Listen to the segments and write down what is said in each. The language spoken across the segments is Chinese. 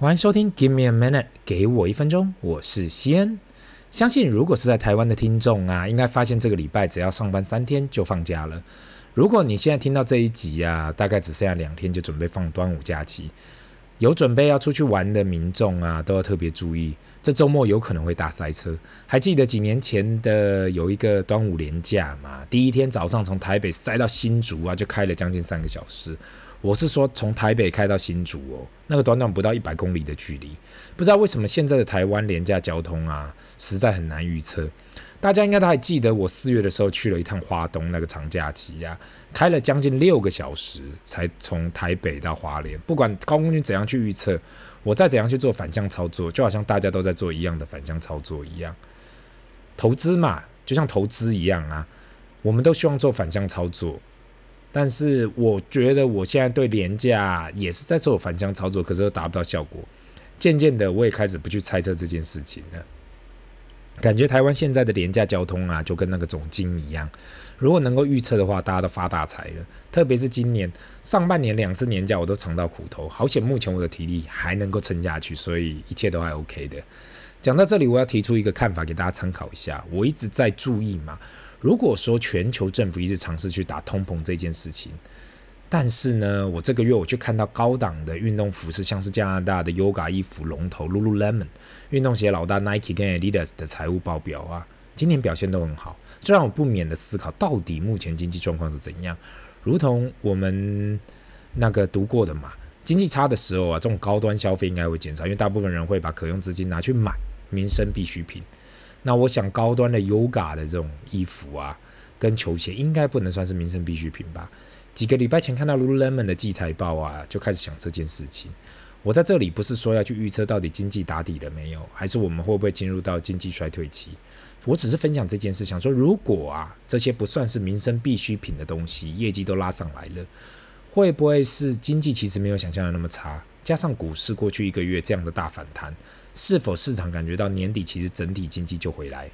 欢迎收听 Give me a minute，给我一分钟，我是西恩。相信如果是在台湾的听众啊，应该发现这个礼拜只要上班三天就放假了。如果你现在听到这一集呀、啊，大概只剩下两天就准备放端午假期。有准备要出去玩的民众啊，都要特别注意，这周末有可能会大塞车。还记得几年前的有一个端午连假吗？第一天早上从台北塞到新竹啊，就开了将近三个小时。我是说从台北开到新竹哦，那个短短不到一百公里的距离，不知道为什么现在的台湾廉价交通啊，实在很难预测。大家应该都还记得，我四月的时候去了一趟花东那个长假期呀、啊，开了将近六个小时才从台北到花莲。不管高空军怎样去预测，我再怎样去做反向操作，就好像大家都在做一样的反向操作一样。投资嘛，就像投资一样啊，我们都希望做反向操作。但是我觉得我现在对廉价也是在做反向操作，可是都达不到效果。渐渐的，我也开始不去猜测这件事情了。感觉台湾现在的廉价交通啊，就跟那个总经一样。如果能够预测的话，大家都发大财了。特别是今年上半年两次年假，我都尝到苦头。好险，目前我的体力还能够撑下去，所以一切都还 OK 的。讲到这里，我要提出一个看法给大家参考一下。我一直在注意嘛，如果说全球政府一直尝试去打通膨这件事情。但是呢，我这个月我去看到高档的运动服饰，像是加拿大的 Yoga 衣服龙头 Lululemon，运动鞋老大 Nike 跟 Adidas 的财务报表啊，今年表现都很好，这让我不免的思考，到底目前经济状况是怎样？如同我们那个读过的嘛，经济差的时候啊，这种高端消费应该会减少，因为大部分人会把可用资金拿去买民生必需品。那我想高端的 Yoga 的这种衣服啊，跟球鞋应该不能算是民生必需品吧？几个礼拜前看到 Lululemon 的季财报啊，就开始想这件事情。我在这里不是说要去预测到底经济打底了没有，还是我们会不会进入到经济衰退期。我只是分享这件事，想说如果啊这些不算是民生必需品的东西，业绩都拉上来了，会不会是经济其实没有想象的那么差？加上股市过去一个月这样的大反弹，是否市场感觉到年底其实整体经济就回来？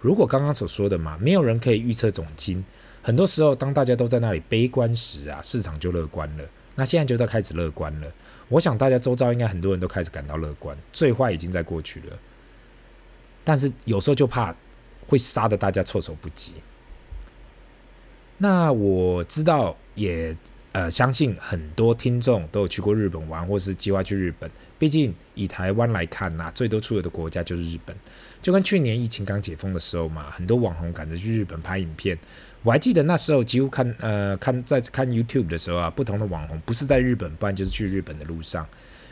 如果刚刚所说的嘛，没有人可以预测总金。很多时候，当大家都在那里悲观时啊，市场就乐观了。那现在就在开始乐观了。我想大家周遭应该很多人都开始感到乐观，最坏已经在过去了。但是有时候就怕会杀得大家措手不及。那我知道也。呃，相信很多听众都有去过日本玩，或是计划去日本。毕竟以台湾来看呐、最多出游的国家就是日本。就跟去年疫情刚解封的时候嘛，很多网红赶着去日本拍影片。我还记得那时候几乎看呃看在看 YouTube 的时候啊，不同的网红不是在日本，不然就是去日本的路上，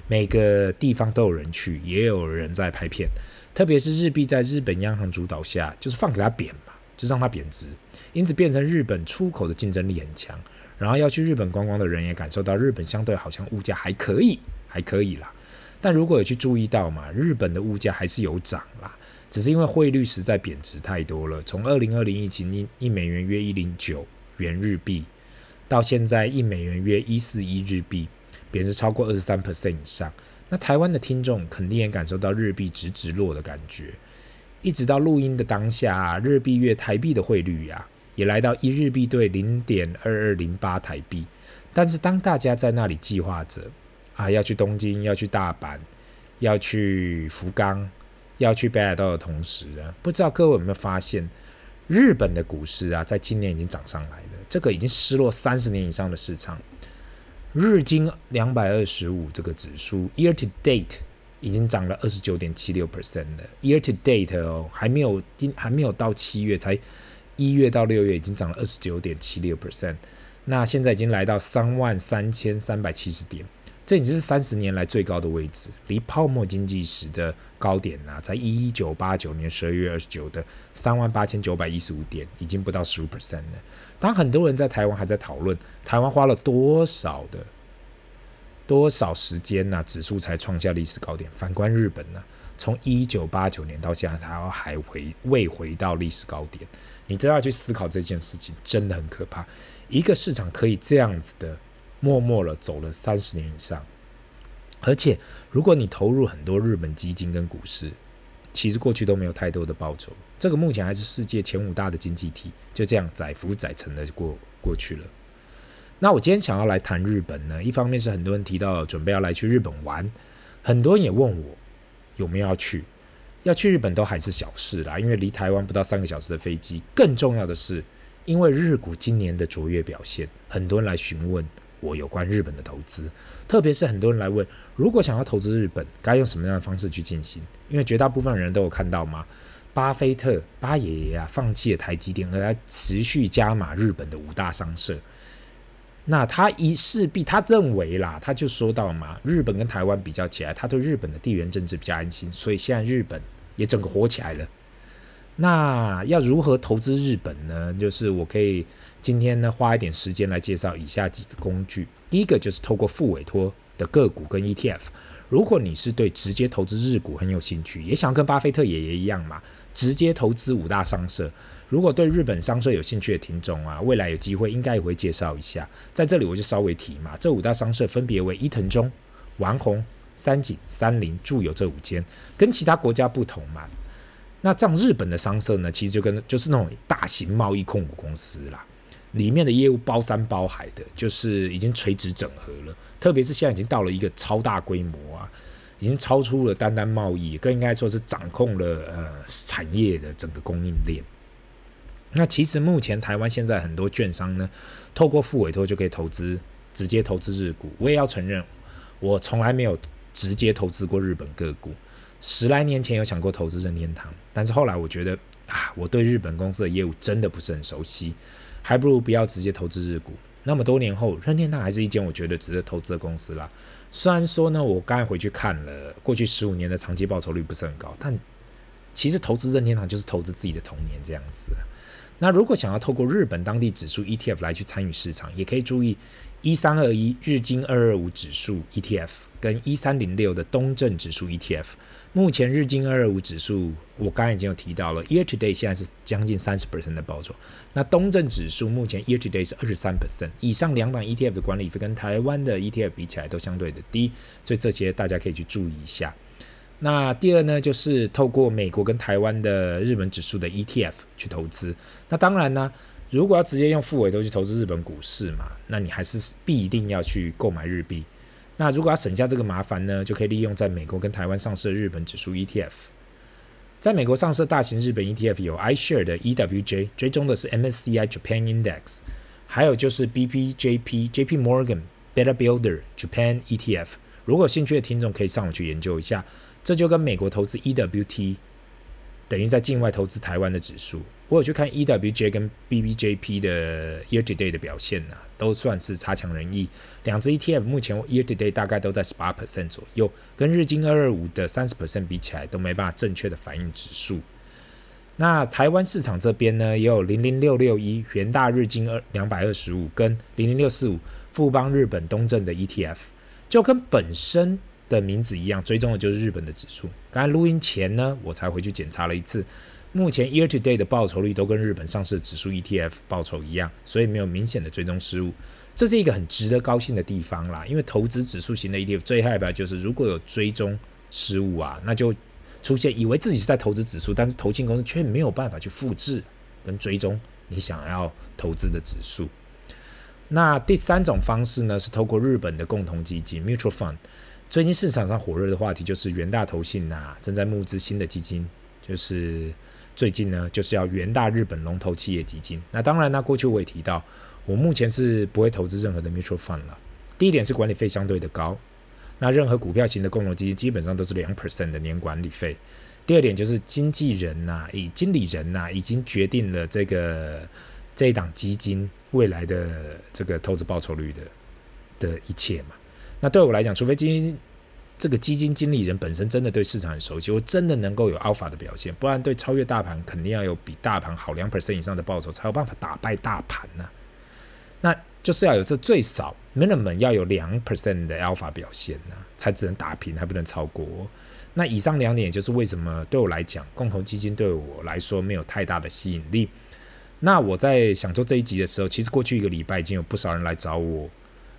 每个地方都有人去，也有人在拍片。特别是日币在日本央行主导下，就是放给它贬嘛，就让它贬值，因此变成日本出口的竞争力很强。然后要去日本观光的人也感受到日本相对好像物价还可以，还可以啦。但如果有去注意到嘛，日本的物价还是有涨啦，只是因为汇率实在贬值太多了。从二零二零疫情一一美元约一零九元日币，到现在一美元约一四一日币，贬值超过二十三 percent 以上。那台湾的听众肯定也感受到日币直直落的感觉。一直到录音的当下，日币兑台币的汇率呀、也来到一日币兑零点二二零八台币，但是当大家在那里计划着啊要去东京、要去大阪、要去福冈、要去北海道的同时啊，不知道各位有没有发现，日本的股市啊，在今年已经涨上来了。这个已经失落三十年以上的市场，日经两百二十五这个指数，year to date 已经涨了二十九点七六 percent 了。year to date 哦，还没有今还没有到七月才。一月到六月已经涨了二十九点七六 percent，那现在已经来到三万三千三百七十点，这已经是三十年来最高的位置，离泡沫经济时的高点呢、啊，在一九八九年十二月二十九的三万八千九百一十五点，已经不到十五 percent 了。当很多人在台湾还在讨论台湾花了多少的多少时间呢、啊，指数才创下历史高点，反观日本呢、啊？从一九八九年到现在，它还回未回到历史高点。你真要去思考这件事情，真的很可怕。一个市场可以这样子的默默了走了三十年以上，而且如果你投入很多日本基金跟股市，其实过去都没有太多的报酬。这个目前还是世界前五大的经济体，就这样载浮载沉的过过去了。那我今天想要来谈日本呢，一方面是很多人提到准备要来去日本玩。很多人也问我有没有要去，要去日本都还是小事啦，因为离台湾不到三个小时的飞机。更重要的是，因为日股今年的卓越表现，很多人来询问我有关日本的投资，特别是很多人来问，如果想要投资日本，该用什么样的方式去进行？因为绝大部分人都有看到吗？巴菲特巴爷爷啊，放弃了台积电，而来持续加码日本的五大商社。那他一势必，他认为啦，他就说到嘛，日本跟台湾比较起来，他对日本的地缘政治比较安心，所以现在日本也整个火起来了。那要如何投资日本呢？就是我可以今天呢花一点时间来介绍以下几个工具。第一个就是透过副委托的个股跟 ETF。如果你是对直接投资日股很有兴趣，也想跟巴菲特爷爷一样嘛，直接投资五大商社。如果对日本商社有兴趣的听众啊，未来有机会应该也会介绍一下。在这里我就稍微提嘛，这五大商社分别为伊藤忠、丸红、三井、三菱、住友这五间，跟其他国家不同嘛。那这样日本的商社呢，其实就跟就是那种大型贸易控股公司啦，里面的业务包山包海的，就是已经垂直整合了。特别是现在已经到了一个超大规模啊，已经超出了单单贸易，更应该说是掌控了呃产业的整个供应链。那其实目前台湾现在很多券商呢，透过副委托就可以投资，直接投资日股。我也要承认，我从来没有直接投资过日本个股。十来年前有想过投资任天堂，但是后来我觉得啊，我对日本公司的业务真的不是很熟悉，还不如不要直接投资日股。那么多年后，任天堂还是一间我觉得值得投资的公司啦。虽然说呢，我刚才回去看了过去十五年的长期报酬率不是很高，但其实投资任天堂就是投资自己的童年这样子。那如果想要透过日本当地指数 ETF 来去参与市场，也可以注意一三二一日经二二五指数 ETF 跟一三零六的东证指数 ETF。目前日经二二五指数，我刚才已经有提到了，year to date 现在是将近三十 percent 的报酬。那东证指数目前 year to date 是二十三 percent。以上两档 ETF 的管理费跟台湾的 ETF 比起来都相对的低，所以这些大家可以去注意一下。那第二呢，就是透过美国跟台湾的日本指数的 ETF 去投资。那当然呢，如果要直接用复委托去投资日本股市嘛，那你还是必定要去购买日币。那如果要省下这个麻烦呢，就可以利用在美国跟台湾上市的日本指数 ETF。在美国上市大型日本 ETF 有 iShare 的 EWJ，追踪的是 MSCI Japan Index，还有就是 BPJP JP Morgan Beta Builder Japan ETF。如果有兴趣的听众可以上网去研究一下。这就跟美国投资 EWT 等于在境外投资台湾的指数。我有去看 EWJ 跟 BBJP 的 Year to Date 的表现呐、都算是差强人意。两只 ETF 目前 Year to Date 大概都在十八 percent 左右，跟日经二二五的三十 percent 比起来，都没办法正确的反映指数。那台湾市场这边呢，也有零零六六一元大日经二两百二十五跟零零六四五富邦日本东证的 ETF，就跟本身。的名字一样，追踪的就是日本的指数。刚才录音前呢，我才回去检查了一次，目前 year to date 的报酬率都跟日本上市的指数 ETF 报酬一样，所以没有明显的追踪失误。这是一个很值得高兴的地方啦，因为投资指数型的 ETF 最害怕就是如果有追踪失误啊，那就出现以为自己是在投资指数，但是投信公司却没有办法去复制跟追踪你想要投资的指数。那第三种方式呢，是透过日本的共同基金 mutual fund。最近市场上火热的话题就是元大投信呐、正在募资新的基金，就是最近呢就是要元大日本龙头企业基金。那当然呢，过去我也提到，我目前是不会投资任何的 mutual fund 了。第一点是管理费相对的高，那任何股票型的共同基金基本上都是两 percent 的年管理费。第二点就是经纪人呐、以经理人呐、已经决定了这个这一档基金未来的这个投资报酬率的的一切嘛。那对我来讲，除非基金这个基金经理人本身真的对市场很熟悉，我真的能够有 alpha 的表现，不然对超越大盘肯定要有比大盘好两 percent 以上的报酬，才有办法打败大盘呢、那就是要有这最少 minimum 要有两 percent 的 alpha 表现呢、才只能打平，还不能超过。那以上两点，也就是为什么对我来讲，共同基金对我来说没有太大的吸引力。那我在想做这一集的时候，其实过去一个礼拜已经有不少人来找我。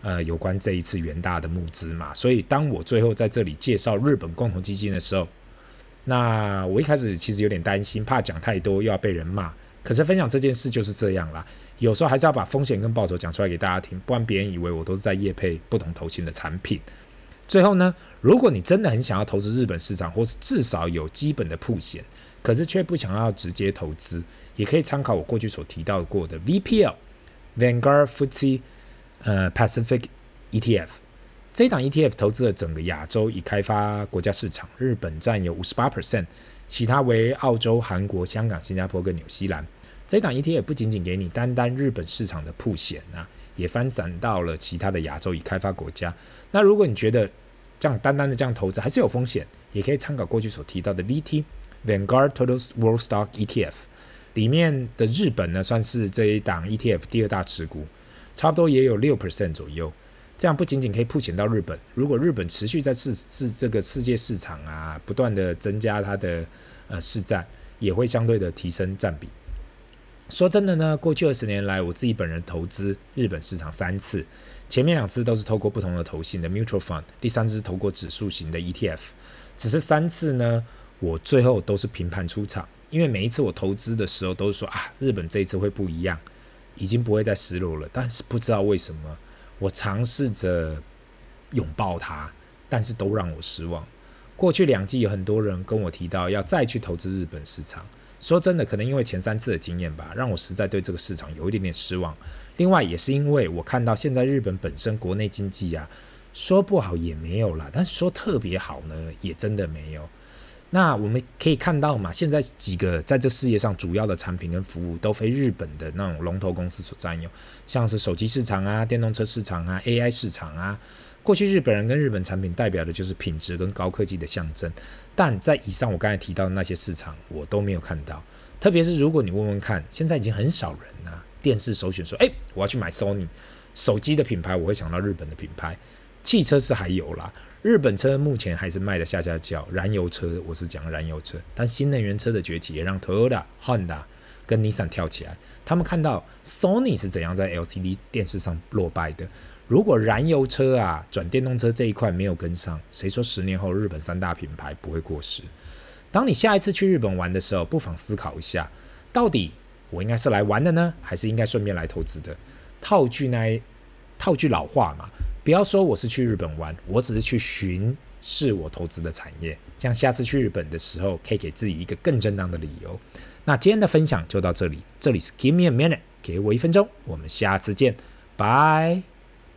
呃，有关这一次元大的募资嘛，所以当我最后在这里介绍日本共同基金的时候，那我一开始其实有点担心，怕讲太多又要被人骂。可是分享这件事就是这样啦，有时候还是要把风险跟报酬讲出来给大家听，不然别人以为我都是在业配不同投信的产品。最后呢，如果你真的很想要投资日本市场，或是至少有基本的曝险，可是却不想要直接投资，也可以参考我过去所提到过的 VPL Vanguard FTSE 呃 Pacific ETF。这一档 ETF 投资了整个亚洲已开发国家市场，日本占有五十八 percent，其他为澳洲、韩国、香港、新加坡跟纽西兰。这一档 ETF 不仅仅给你单单日本市场的曝险啊。也分散到了其他的亚洲已开发国家。那如果你觉得这样单单的这样投资还是有风险，也可以参考过去所提到的 VT Vanguard Total World Stock ETF，里面的日本呢算是这一档 ETF 第二大持股，差不多也有六 percent 左右。这样不仅仅可以曝险到日本，如果日本持续在世世这个世界市场啊不断的增加它的呃市占，也会相对的提升占比。说真的呢，过去二十年来，我自己本人投资日本市场三次，前面两次都是透过不同的投信的 mutual fund，第三次是透过指数型的 ETF。只是三次呢，我最后都是平盘出场，因为每一次我投资的时候都是说啊，日本这一次会不一样，已经不会再失落了。但是不知道为什么，我尝试着拥抱它，但是都让我失望。过去两季有很多人跟我提到要再去投资日本市场。说真的，可能因为前三次的经验吧，让我实在对这个市场有一点点失望。另外，也是因为我看到现在日本本身国内经济啊，说不好也没有啦，但是说特别好呢，也真的没有。那我们可以看到嘛，现在几个在这世界上主要的产品跟服务都非日本的那种龙头公司所占有，像是手机市场啊、电动车市场啊、AI 市场啊。过去日本人跟日本产品代表的就是品质跟高科技的象征。但在以上我刚才提到的那些市场，我都没有看到。特别是如果你问问看，现在已经很少人啊，电视首选说，诶，我要去买 Sony 手机的品牌，我会想到日本的品牌。汽车是还有啦，日本车目前还是卖的下下叫，燃油车我是讲燃油车，但新能源车的崛起也让 Toyota、Honda 跟 Nissan 跳起来。他们看到 Sony 是怎样在 LCD 电视上落败的。如果燃油车啊转电动车这一块没有跟上，谁说十年后日本三大品牌不会过时？当你下一次去日本玩的时候，不妨思考一下，到底我应该是来玩的呢，还是应该顺便来投资的？套句那套句老话嘛，不要说我是去日本玩，我只是去巡视我投资的产业，这样下次去日本的时候可以给自己一个更正当的理由。那今天的分享就到这里，这里是 Give me a minute，给我一分钟，我们下次见，拜。